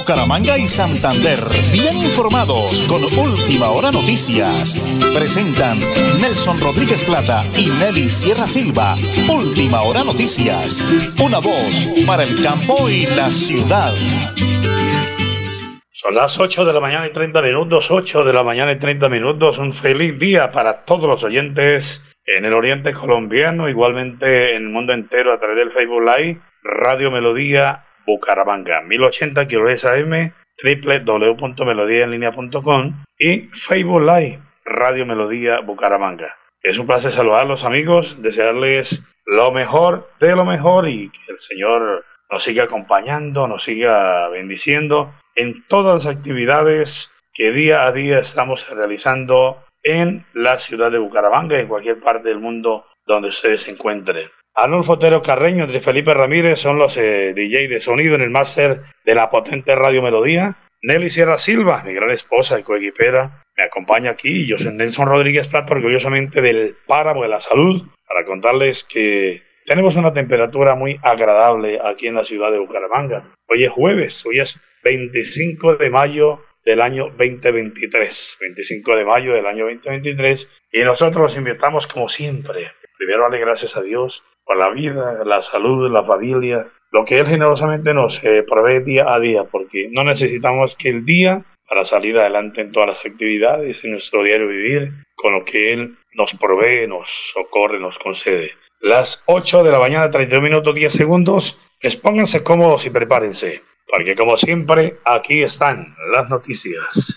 Bucaramanga y Santander, bien informados con Última Hora Noticias. Presentan Nelson Rodríguez Plata y Nelly Sierra Silva. Última Hora Noticias. Una voz para el campo y la ciudad. Son las 8 de la mañana y 30 minutos, 8 de la mañana y 30 minutos. Un feliz día para todos los oyentes en el oriente colombiano, igualmente en el mundo entero a través del Facebook Live, Radio Melodía Bucaramanga, 1080 kHz AM, www.melodiaenlinea.com y Facebook Live, Radio Melodía Bucaramanga. Es un placer saludarlos amigos, desearles lo mejor de lo mejor y que el Señor nos siga acompañando, nos siga bendiciendo en todas las actividades que día a día estamos realizando en la ciudad de Bucaramanga y en cualquier parte del mundo donde ustedes se encuentren. Arnulfo Otero Carreño, entre Felipe Ramírez son los eh, DJ de sonido en el máster de la potente Radio Melodía. Nelly Sierra Silva, mi gran esposa y coequipera, me acompaña aquí. Yo soy Nelson Rodríguez Plato, orgullosamente del Páramo de la Salud, para contarles que tenemos una temperatura muy agradable aquí en la ciudad de Bucaramanga. Hoy es jueves, hoy es 25 de mayo del año 2023. 25 de mayo del año 2023. Y nosotros los invitamos como siempre. Primero darle gracias a Dios por la vida, la salud, la familia, lo que Él generosamente nos eh, provee día a día, porque no necesitamos que el día para salir adelante en todas las actividades, en nuestro diario vivir, con lo que Él nos provee, nos socorre, nos concede. Las 8 de la mañana, 31 minutos, 10 segundos. Expónganse cómodos y prepárense, porque como siempre, aquí están las noticias.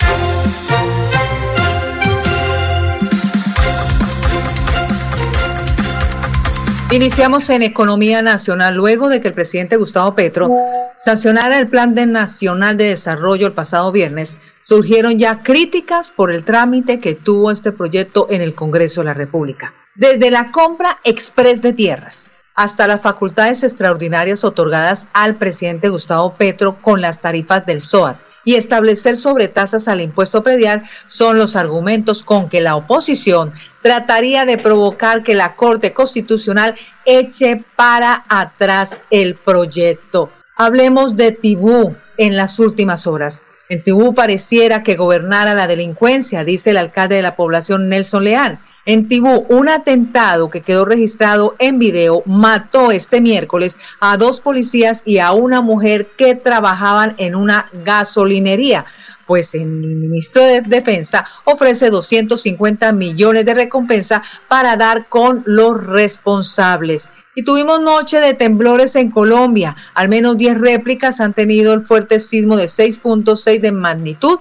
Iniciamos en Economía Nacional luego de que el presidente Gustavo Petro sancionara el Plan Nacional de Desarrollo el pasado viernes. Surgieron ya críticas por el trámite que tuvo este proyecto en el Congreso de la República. Desde la compra express de tierras hasta las facultades extraordinarias otorgadas al presidente Gustavo Petro con las tarifas del SOAT y establecer sobretasas al impuesto predial son los argumentos con que la oposición trataría de provocar que la Corte Constitucional eche para atrás el proyecto. Hablemos de Tibú en las últimas horas. En Tibú pareciera que gobernara la delincuencia, dice el alcalde de la población Nelson Leán. En Tibú, un atentado que quedó registrado en video mató este miércoles a dos policías y a una mujer que trabajaban en una gasolinería. Pues el ministro de Defensa ofrece 250 millones de recompensa para dar con los responsables. Y tuvimos noche de temblores en Colombia. Al menos 10 réplicas han tenido el fuerte sismo de 6.6 de magnitud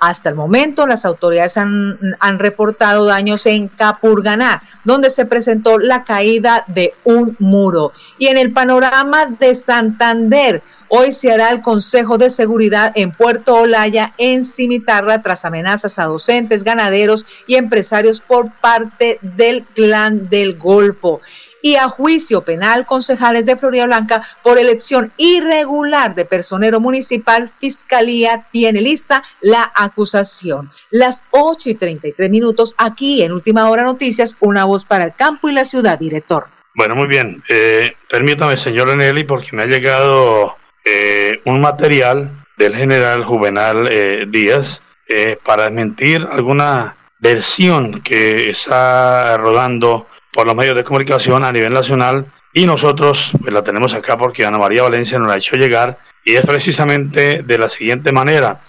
hasta el momento, las autoridades han, reportado daños en Capurganá, donde se presentó la caída de un muro. Y en el panorama de Santander, hoy se hará el Consejo de Seguridad en Puerto Olaya, en Cimitarra, tras amenazas a docentes, ganaderos y empresarios por parte del Clan del Golfo y a juicio penal concejales de Florida Blanca por elección irregular de personero municipal, Fiscalía tiene lista la acusación. Las 8 y 33 minutos aquí en Última Hora Noticias, una voz para el campo y la ciudad, director. Bueno, muy bien. Eh, permítame, señor Eneli, porque me ha llegado eh, un material del general Juvenal eh, Díaz para desmentir alguna versión que está rodando por los medios de comunicación a nivel nacional y nosotros pues la tenemos acá porque Ana María Valencia nos la ha hecho llegar y es precisamente de la siguiente manera.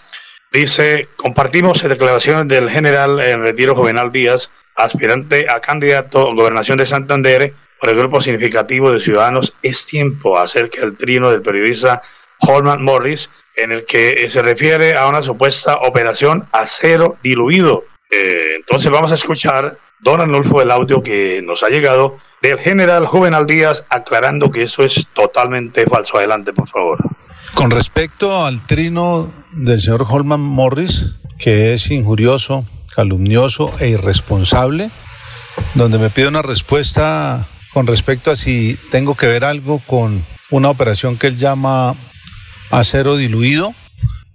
Dice, compartimos declaraciones del general en retiro Juvenal Díaz, aspirante a candidato a gobernación de Santander por el grupo significativo de ciudadanos. Es tiempo acerca del trino del periodista Holman Morris, en el que se refiere a una supuesta operación acero diluido. Eh, entonces vamos a escuchar don Arnulfo, el audio que nos ha llegado del general Juvenal Díaz aclarando que eso es totalmente falso. Adelante, por favor. Con respecto al trino del señor Holman Morris, que es injurioso, calumnioso e irresponsable, donde me pide una respuesta con respecto a si tengo que ver algo con una operación que él llama acero diluido,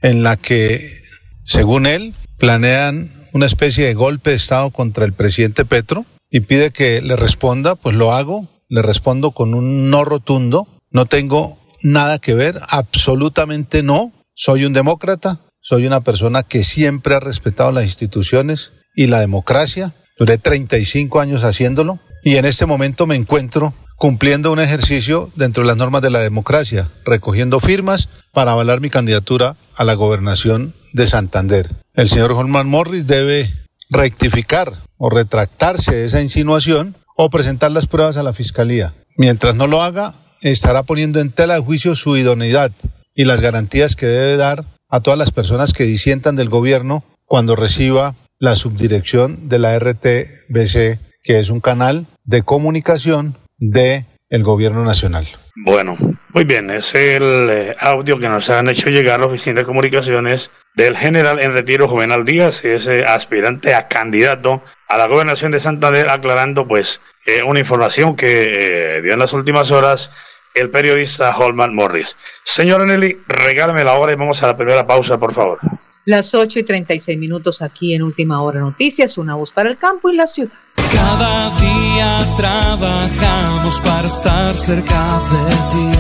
en la que, según él, planean una especie de golpe de Estado contra el presidente Petro y pide que le responda, pues lo hago, le respondo con un no rotundo, no tengo nada que ver, absolutamente no, Soy un demócrata, soy una persona que siempre ha respetado las instituciones y la democracia. Duré 35 años haciéndolo y en este momento me encuentro cumpliendo un ejercicio dentro de las normas de la democracia, recogiendo firmas para avalar mi candidatura a la gobernación de Santander. El señor Holman Morris debe rectificar o retractarse de esa insinuación o presentar las pruebas a la fiscalía. Mientras no lo haga, estará poniendo en tela de juicio su idoneidad y las garantías que debe dar a todas las personas que disientan del gobierno cuando reciba la subdirección de la RTBC, que es un canal de comunicación de el gobierno nacional. Bueno, muy bien, es el eh, audio que nos han hecho llegar la Oficina de Comunicaciones del general en retiro Juvenal Díaz, ese aspirante a candidato a la gobernación de Santander, aclarando pues eh, una información que eh, dio en las últimas horas el periodista Holman Morris. Señora Nelly, regálame la hora y vamos a la primera pausa, por favor. Las 8 y 36 minutos aquí en Última Hora Noticias, una voz para el campo y la ciudad. Cada día trabajamos para estar cerca de ti.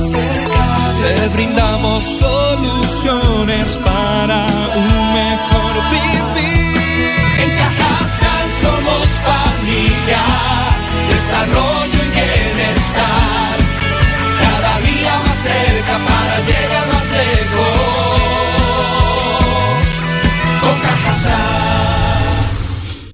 Te brindamos soluciones para un mejor vivir. En Cajasal somos familia, desarrollo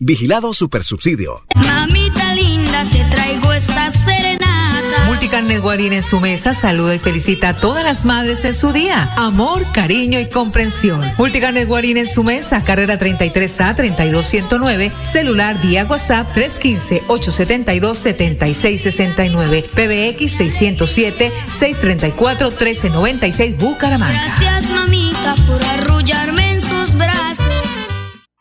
Vigilado Supersubsidio. Mamita linda, te traigo esta serenata. Multicarnes Guarín en su mesa saluda y felicita a todas las madres en su día. Amor, cariño y comprensión. Multicarnes Guarín en su mesa, carrera 33A 32109, celular vía WhatsApp 315-872-7669, PBX 607 634 1396 Bucaramanga. Gracias mamita por arrullarme.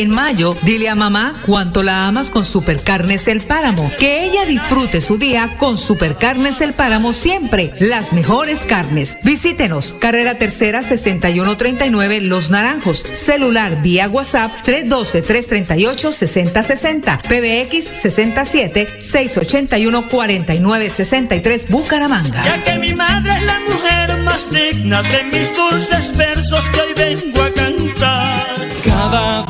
En mayo, dile a mamá cuánto la amas con Supercarnes El Páramo. Que ella disfrute su día con Supercarnes El Páramo siempre. Las mejores carnes. Visítenos. Carrera Tercera 6139 Los Naranjos. Celular vía WhatsApp 312-338-6060. PBX 67 681 4963 Bucaramanga. Ya que mi madre es la mujer más digna de mis dulces versos que hoy vengo a cantar. Cada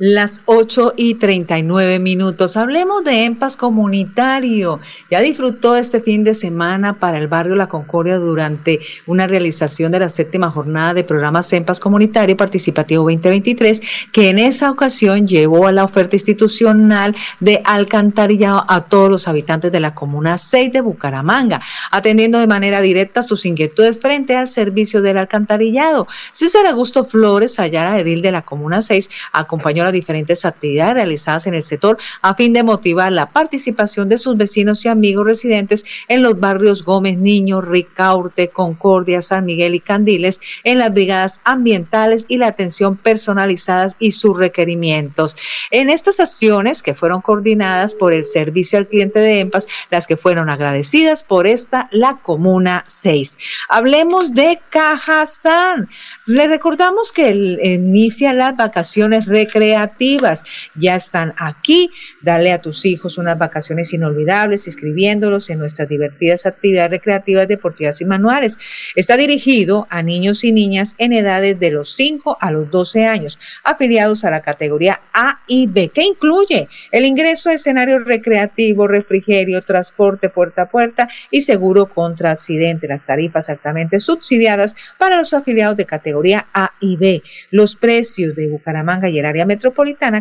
Las 8 y 39 minutos. Hablemos de EMPAS comunitario. Ya disfrutó este fin de semana para el barrio La Concordia durante una realización de la séptima jornada de programas EMPAS comunitario participativo 2023, que en esa ocasión llevó a la oferta institucional de alcantarillado a todos los habitantes de la comuna 6 de Bucaramanga, atendiendo de manera directa sus inquietudes frente al servicio del alcantarillado. César Augusto Flores, Ayara, edil de la comuna 6, acompañó las diferentes actividades realizadas en el sector a fin de motivar la participación de sus vecinos y amigos residentes en los barrios Gómez Niño, Ricaurte, Concordia, San Miguel y Candiles, en las brigadas ambientales y la atención personalizadas y sus requerimientos. En estas acciones que fueron coordinadas por el Servicio al Cliente de EMPAS, las que fueron agradecidas por esta, la Comuna 6. Hablemos de Cajazán. Le recordamos que inicia las vacaciones recreativas. Ya están aquí. Dale a tus hijos unas vacaciones inolvidables, inscribiéndolos en nuestras divertidas actividades recreativas, deportivas y manuales. Está dirigido a niños y niñas en edades de los 5 a los 12 años, afiliados a la categoría A y B, que incluye el ingreso a escenario recreativo, refrigerio, transporte puerta a puerta y seguro contra accidente. Las tarifas altamente subsidiadas para los afiliados de categoría A y B. Los precios de Bucaramanga y el área metropolitana,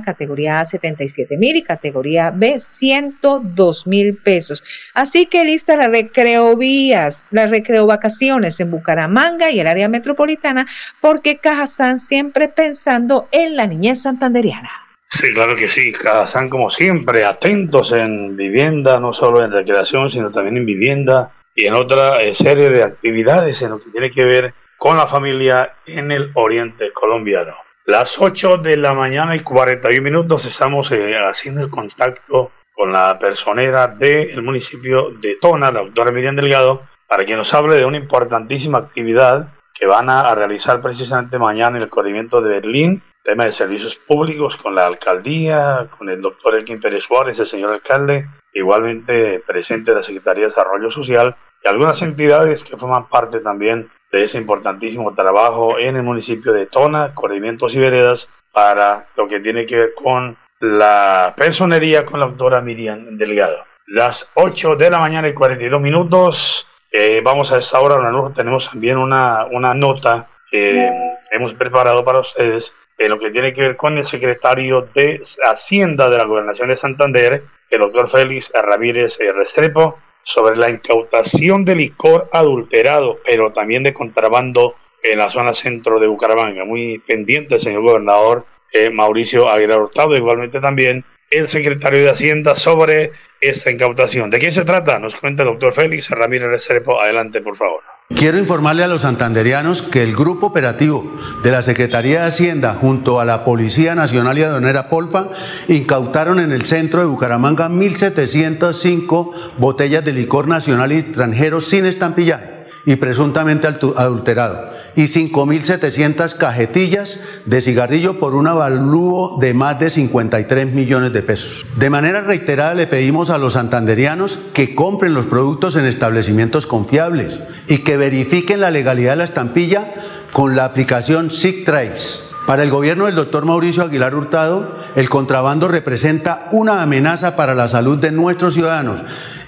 categoría A 77 mil y categoría B 102 mil pesos. Así que lista la recreo vías, las recreo vacaciones en Bucaramanga y el área metropolitana, porque Cajazán siempre pensando en la niñez santanderiana. Sí, claro que sí. Cajazán, como siempre, atentos en vivienda, no solo en recreación, sino también en vivienda y en otra eh, serie de actividades en lo que tiene que ver con la familia en el oriente colombiano. Las 8 de la mañana y 41 minutos estamos eh, haciendo el contacto con la personera del municipio de Tona, la doctora Miriam Delgado, para que nos hable de una importantísima actividad que van a, realizar precisamente mañana en el corrimiento de Berlín, tema de servicios públicos con la alcaldía, con el doctor Elkin Pérez Suárez, el señor alcalde, igualmente presente la Secretaría de Desarrollo Social y algunas entidades que forman parte también de ese importantísimo trabajo en el municipio de Tona, corrimientos y veredas, para lo que tiene que ver con la personería con la doctora Miriam Delgado. Las 8 de la mañana y 42 minutos. Eh, vamos a esta hora, tenemos también una, una nota que hemos preparado para ustedes en lo que tiene que ver con el secretario de Hacienda de la Gobernación de Santander, el doctor Félix Ramírez Restrepo, sobre la incautación de licor adulterado, pero también de contrabando en la zona centro de Bucaramanga. Muy pendiente, señor gobernador eh, Mauricio Aguilar Hurtado, igualmente también el secretario de Hacienda sobre esta incautación. ¿De qué se trata? Nos cuenta el doctor Félix Ramírez Restrepo. Adelante, por favor. Quiero informarle a los santanderianos que el grupo operativo de la Secretaría de Hacienda junto a la Policía Nacional y Aduanera Polpa incautaron en el centro de Bucaramanga 1.705 botellas de licor nacional y extranjero sin estampillar y presuntamente adulterado, y 5.700 cajetillas de cigarrillo por un avalúo de más de 53 millones de pesos. De manera reiterada le pedimos a los santanderianos que compren los productos en establecimientos confiables y que verifiquen la legalidad de la estampilla con la aplicación SIGTRACE. Para el gobierno del doctor Mauricio Aguilar Hurtado, el contrabando representa una amenaza para la salud de nuestros ciudadanos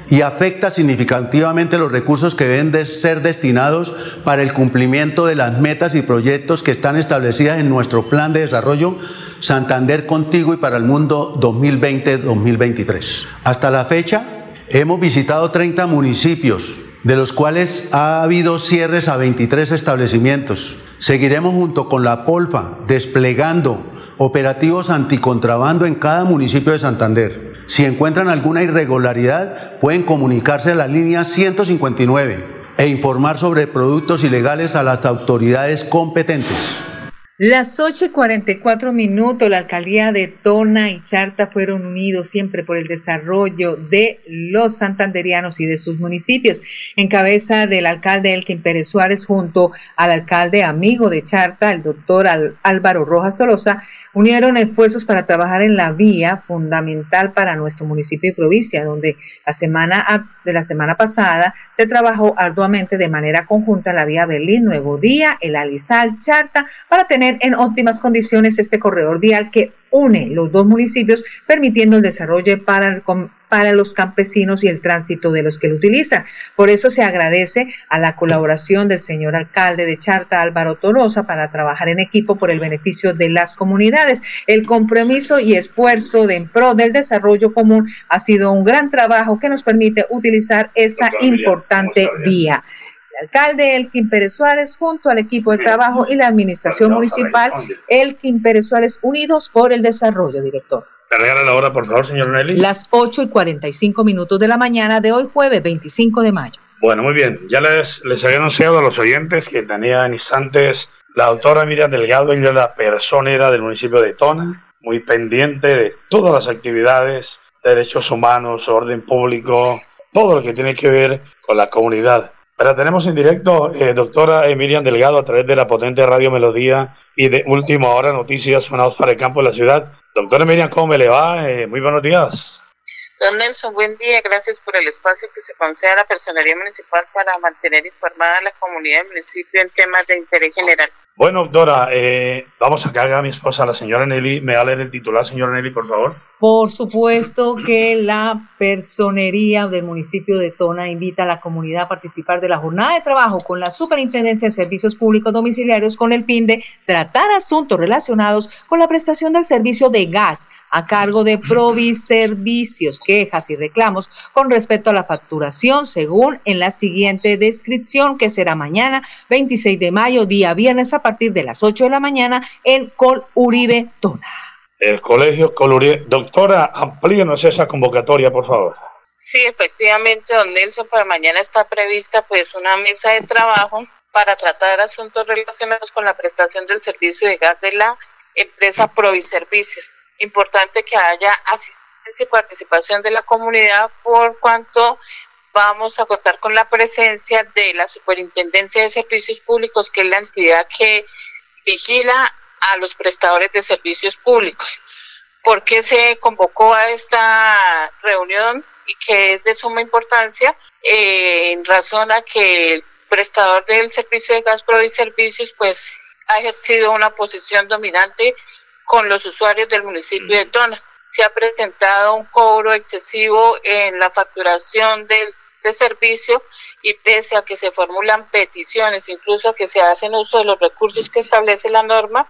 y afecta significativamente los recursos que deben de ser destinados para el cumplimiento de las metas y proyectos que están establecidas en nuestro plan de desarrollo Santander Contigo y para el Mundo 2020-2023. Hasta la fecha hemos visitado 30 municipios, de los cuales ha habido cierres a 23 establecimientos. Seguiremos junto con la Polfa desplegando operativos anticontrabando en cada municipio de Santander. Si encuentran alguna irregularidad, pueden comunicarse a la línea 159 e informar sobre productos ilegales a las autoridades competentes. Las 8 y 44 minutos, la alcaldía de Tona y Charta fueron unidos siempre por el desarrollo de los santanderianos y de sus municipios, en cabeza del alcalde Elkin Pérez Suárez junto al alcalde amigo de Charta, el doctor Álvaro Rojas Tolosa, unieron esfuerzos para trabajar en la vía fundamental para nuestro municipio y provincia, donde la semana de la semana pasada se trabajó arduamente de manera conjunta la vía Berlín, Nuevo Día, el Alizal, Charta, para tener en óptimas condiciones este corredor vial que une los dos municipios, permitiendo el desarrollo para, para los campesinos y el tránsito de los que lo utilizan. Por eso se agradece a la colaboración del señor alcalde de Charta, Álvaro Torosa, para trabajar en equipo por el beneficio de las comunidades. El compromiso y esfuerzo de en pro del desarrollo común ha sido un gran trabajo que nos permite utilizar esta importante vía. Alcalde Elkin Pérez Suárez junto al equipo de trabajo y la administración municipal Elkin Pérez Suárez unidos por el desarrollo, director. Cargara la hora, por favor, señor Nelly. Las 8 y 45 minutos de la mañana de hoy, jueves 25 de mayo. Bueno, muy bien. Ya les, les había anunciado a los oyentes que tenía en instantes la doctora Miriam Delgado, ella es la personera del municipio de Tona, muy pendiente de todas las actividades, derechos humanos, orden público, todo lo que tiene que ver con la comunidad. Pero tenemos en directo, eh, doctora Miriam Delgado, a través de la potente Radio Melodía y de Última Hora Noticias sonados para el campo de la ciudad. Doctora Miriam, ¿cómo me le va? Eh, muy buenos días. Don Nelson, buen día. Gracias por el espacio que se concede a la Personería Municipal para mantener informada a la comunidad del municipio en temas de interés general. Bueno, doctora, eh, vamos a cargar a mi esposa, la señora Nelly. ¿Me va a leer el titular, señora Nelly, por favor? Por supuesto que la personería del municipio de Tona invita a la comunidad a participar de la jornada de trabajo con la Superintendencia de Servicios Públicos Domiciliarios con el fin de tratar asuntos relacionados con la prestación del servicio de gas a cargo de Proviservicios, quejas y reclamos con respecto a la facturación según en la siguiente descripción que será mañana 26 de mayo, día viernes a partir de las 8 de la mañana en Col Uribe Tona el Colegio Coloría. Doctora, amplíenos esa convocatoria, por favor. Sí, efectivamente, don Nelson, para mañana está prevista pues una mesa de trabajo para tratar asuntos relacionados con la prestación del servicio de gas de la empresa Proviservicios. Importante que haya asistencia y participación de la comunidad por cuanto vamos a contar con la presencia de la Superintendencia de Servicios Públicos, que es la entidad que vigila a los prestadores de servicios públicos. ¿Por qué se convocó a esta reunión y que es de suma importancia? Eh, en razón a que el prestador del servicio de gas pro y servicios pues ha ejercido una posición dominante con los usuarios del municipio de Tona. Se ha presentado un cobro excesivo en la facturación del de servicio y pese a que se formulan peticiones, incluso que se hacen uso de los recursos que establece la norma,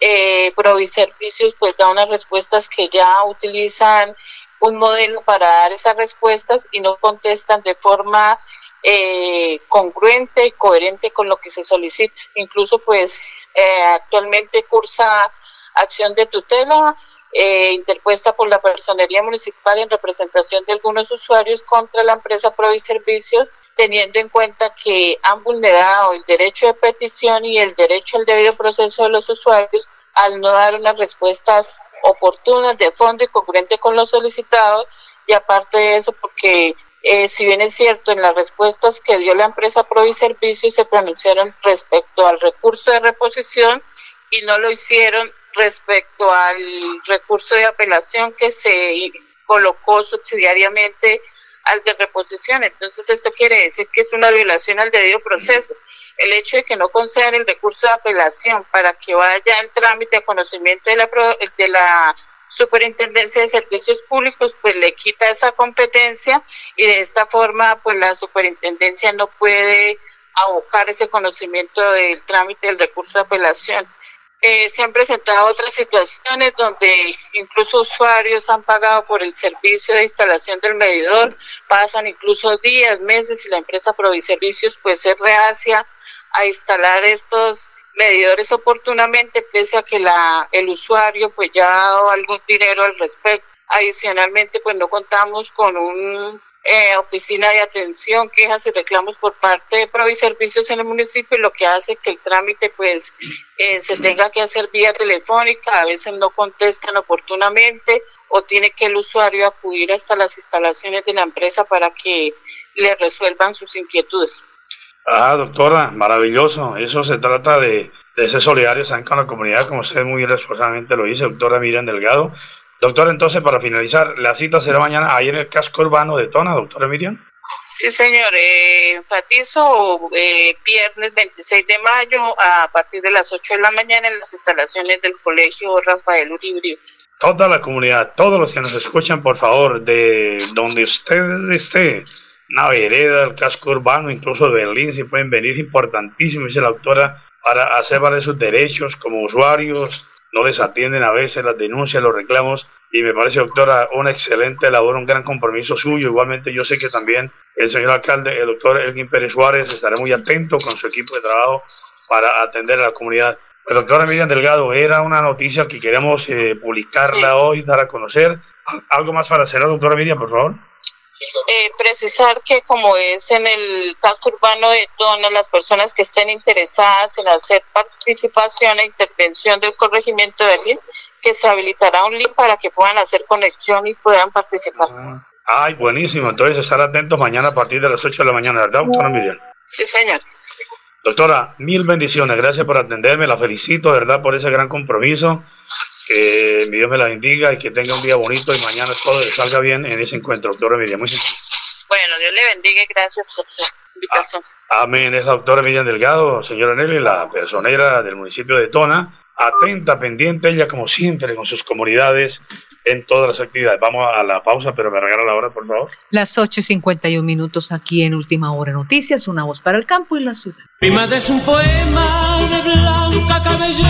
eh, Proviservicios pues da unas respuestas que ya utilizan un modelo para dar esas respuestas y no contestan de forma eh, congruente y coherente con lo que se solicita. Incluso pues eh, actualmente cursa acción de tutela eh, interpuesta por la Personería Municipal en representación de algunos usuarios contra la empresa Proviservicios, teniendo en cuenta que han vulnerado el derecho de petición y el derecho al debido proceso de los usuarios al no dar unas respuestas oportunas de fondo y congruente con lo solicitado. Y aparte de eso porque eh, si bien es cierto en las respuestas que dio la empresa Proviservicios se pronunciaron respecto al recurso de reposición y no lo hicieron respecto al recurso de apelación que se colocó subsidiariamente al de reposición. Entonces esto quiere decir que es una violación al debido proceso. El hecho de que no concedan el recurso de apelación para que vaya el trámite a conocimiento de la, de la Superintendencia de Servicios Públicos, pues le quita esa competencia y de esta forma, pues la Superintendencia no puede abocar ese conocimiento del trámite del recurso de apelación. Eh, se han presentado otras situaciones donde incluso usuarios han pagado por el servicio de instalación del medidor, pasan incluso días, meses y la empresa Proviservicios pues es reacia a instalar estos medidores oportunamente pese a que la, el usuario pues ya ha dado algún dinero al respecto. Adicionalmente pues no contamos con un eh, oficina de atención, quejas y reclamos por parte de Proviservicios en el municipio, lo que hace que el trámite pues eh, se tenga que hacer vía telefónica, a veces no contestan oportunamente o tiene que el usuario acudir hasta las instalaciones de la empresa para que le resuelvan sus inquietudes. Ah, doctora, maravilloso. Eso se trata de, de ser solidarios con la comunidad, como usted muy responsablemente lo dice, doctora Miriam Delgado. Doctor, entonces, para finalizar, la cita será mañana ahí en el casco urbano de Tona, doctora Miriam. Sí, señor. Eh, enfatizo eh, viernes 26 de mayo a partir de las 8 de la mañana en las instalaciones del Colegio Rafael Uribe. Toda la comunidad, todos los que nos escuchan, por favor, de donde usted esté, una vereda, el casco urbano, incluso de Berlín, si pueden venir, importantísimo, dice la doctora, para hacer valer sus derechos como usuarios, no les atienden a veces las denuncias, los reclamos y me parece, doctora, una excelente labor, un gran compromiso suyo. Igualmente yo sé que también el señor alcalde, el doctor Elgin Pérez Suárez, estará muy atento con su equipo de trabajo para atender a la comunidad. El doctora Miriam Delgado, era una noticia que queremos eh, publicarla hoy, dar a conocer. ¿Algo más para hacer, doctora Miriam, por favor? Eh, precisar que como es en el casco urbano de Tona, las personas que estén interesadas en hacer participación e intervención del corregimiento de Berlín, que se habilitará un link para que puedan hacer conexión y puedan participar. Ay, buenísimo. Entonces estar atentos mañana a partir de las 8 de la mañana, ¿verdad, doctora Miriam? Sí, señor. Doctora, mil bendiciones. Gracias por atenderme. La felicito, ¿verdad?, por ese gran compromiso. Que mi Dios me la bendiga y que tenga un día bonito y mañana todo le salga bien en ese encuentro, doctora Miriam. Muy bueno, Dios le bendiga y gracias por su invitación. amén. Es la doctora Miriam Delgado, señora Nelly, la personera del municipio de Tona. Atenta, pendiente, ella como siempre con sus comunidades en todas las actividades. Vamos a la pausa, pero me regala la hora, por favor. Las 8 y 51 minutos aquí en Última Hora Noticias, una voz para el campo y la ciudad. Mi madre es un poema de blanca cabellera.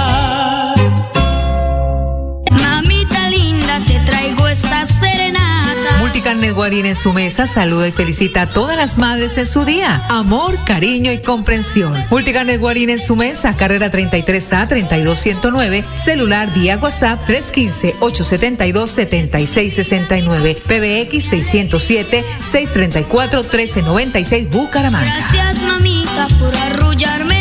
Multicarnes Guarín en su mesa saluda y felicita a todas las madres en su día. Amor, cariño y comprensión. Multicarnes Guarín en su mesa, carrera 33A 32109, celular vía WhatsApp 315-872-7669, PBX 607-634-1396, Bucaramanga. Gracias, mamita, por arrullarme.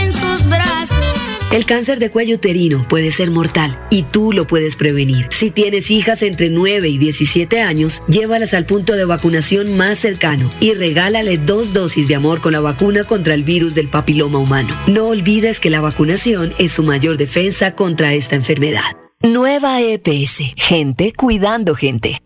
El cáncer de cuello uterino puede ser mortal y tú lo puedes prevenir. Si tienes hijas entre 9 y 17 años, llévalas al punto de vacunación más cercano y regálale dos dosis de amor con la vacuna contra el virus del papiloma humano. No olvides que la vacunación es su mayor defensa contra esta enfermedad. Nueva EPS. Gente cuidando gente.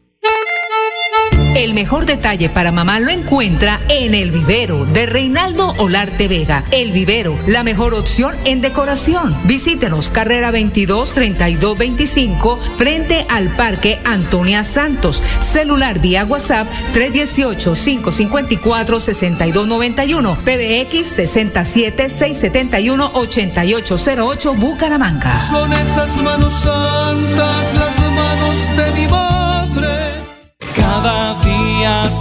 El mejor detalle para mamá lo encuentra en El Vivero de Reinaldo Olarte Vega. El Vivero, la mejor opción en decoración. Visítenos, carrera 22 32 25, frente al Parque Antonia Santos. Celular vía WhatsApp 318 554 6291, PBX 67 671 8808 Bucaramanga. Son esas manos santas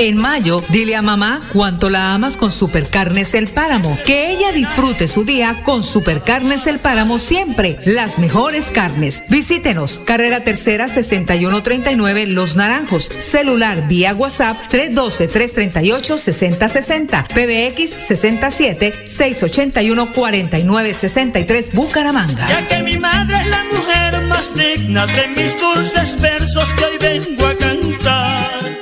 En mayo, dile a mamá cuánto la amas con Supercarnes El Páramo. Que ella disfrute su día con Supercarnes El Páramo siempre. Las mejores carnes. Visítenos. Carrera Tercera 6139 Los Naranjos. Celular vía WhatsApp 312-338-6060. PBX 67 681 4963 Bucaramanga. Ya que mi madre es la mujer más digna de mis dulces versos que hoy vengo a cantar.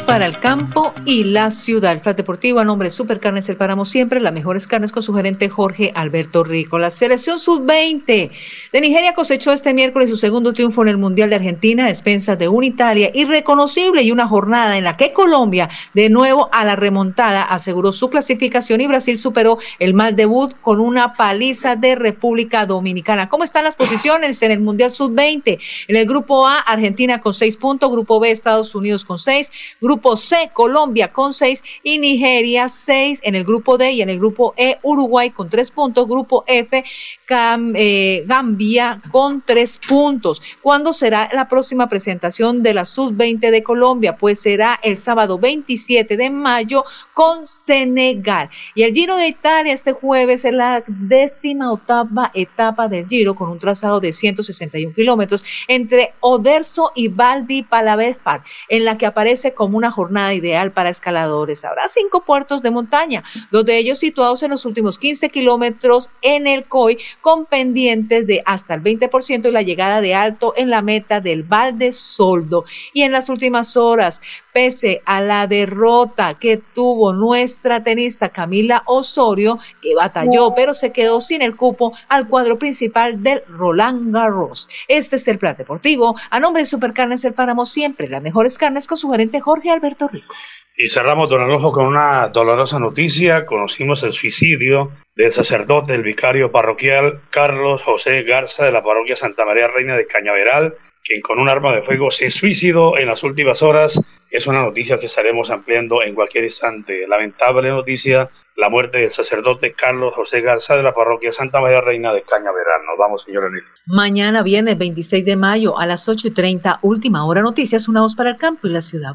Para el campo y la ciudad. Flat Deportivo a nombre de Supercarnes El Páramo Siempre, las mejores carnes con su gerente Jorge Alberto Rico. La selección sub-20 de Nigeria cosechó este miércoles su segundo triunfo en el Mundial de Argentina, a expensas de una Italia irreconocible y una jornada en la que Colombia, de nuevo a la remontada, aseguró su clasificación y Brasil superó el mal debut con una paliza de República Dominicana. ¿Cómo están las posiciones en el Mundial sub-20? En el grupo A, Argentina con seis puntos, grupo B, Estados Unidos con seis, grupo C, Colombia con seis y Nigeria seis en el grupo D y en el grupo E, Uruguay con tres puntos, grupo F, eh, Gambia con tres puntos. ¿Cuándo será la próxima presentación de la Sub-20 de Colombia? Pues será el sábado 27 de mayo con Senegal. Y el Giro de Italia este jueves es la décima octava etapa del Giro con un trazado de 161 kilómetros entre Oderzo y Valdi Palavespar, en la que aparece como una jornada ideal para escaladores. Habrá cinco puertos de montaña, dos de ellos situados en los últimos 15 kilómetros en el COI, con pendientes de hasta el 20% y la llegada de alto en la meta del Valde Soldo. Y en las últimas horas, pese a la derrota que tuvo nuestra tenista Camila Osorio, que batalló pero se quedó sin el cupo al cuadro principal del Roland Garros. Este es el plan deportivo. A nombre de Supercarnes El Páramo, siempre las mejores carnes con su gerente Jorge Alberto Rico. Y cerramos, don Adolfo, con una dolorosa noticia. Conocimos el suicidio del sacerdote, el vicario parroquial Carlos José Garza de la parroquia Santa María Reina de Cañaveral, quien con un arma de fuego se suicidó en las últimas horas. Es una noticia que estaremos ampliando en cualquier instante. Lamentable noticia, la muerte del sacerdote Carlos José Garza de la parroquia Santa María Reina de Cañaveral. Nos vamos, señor Enil. Mañana, viernes 26 de mayo, a las 8 y 30, última hora noticias, una voz para el campo y la ciudad.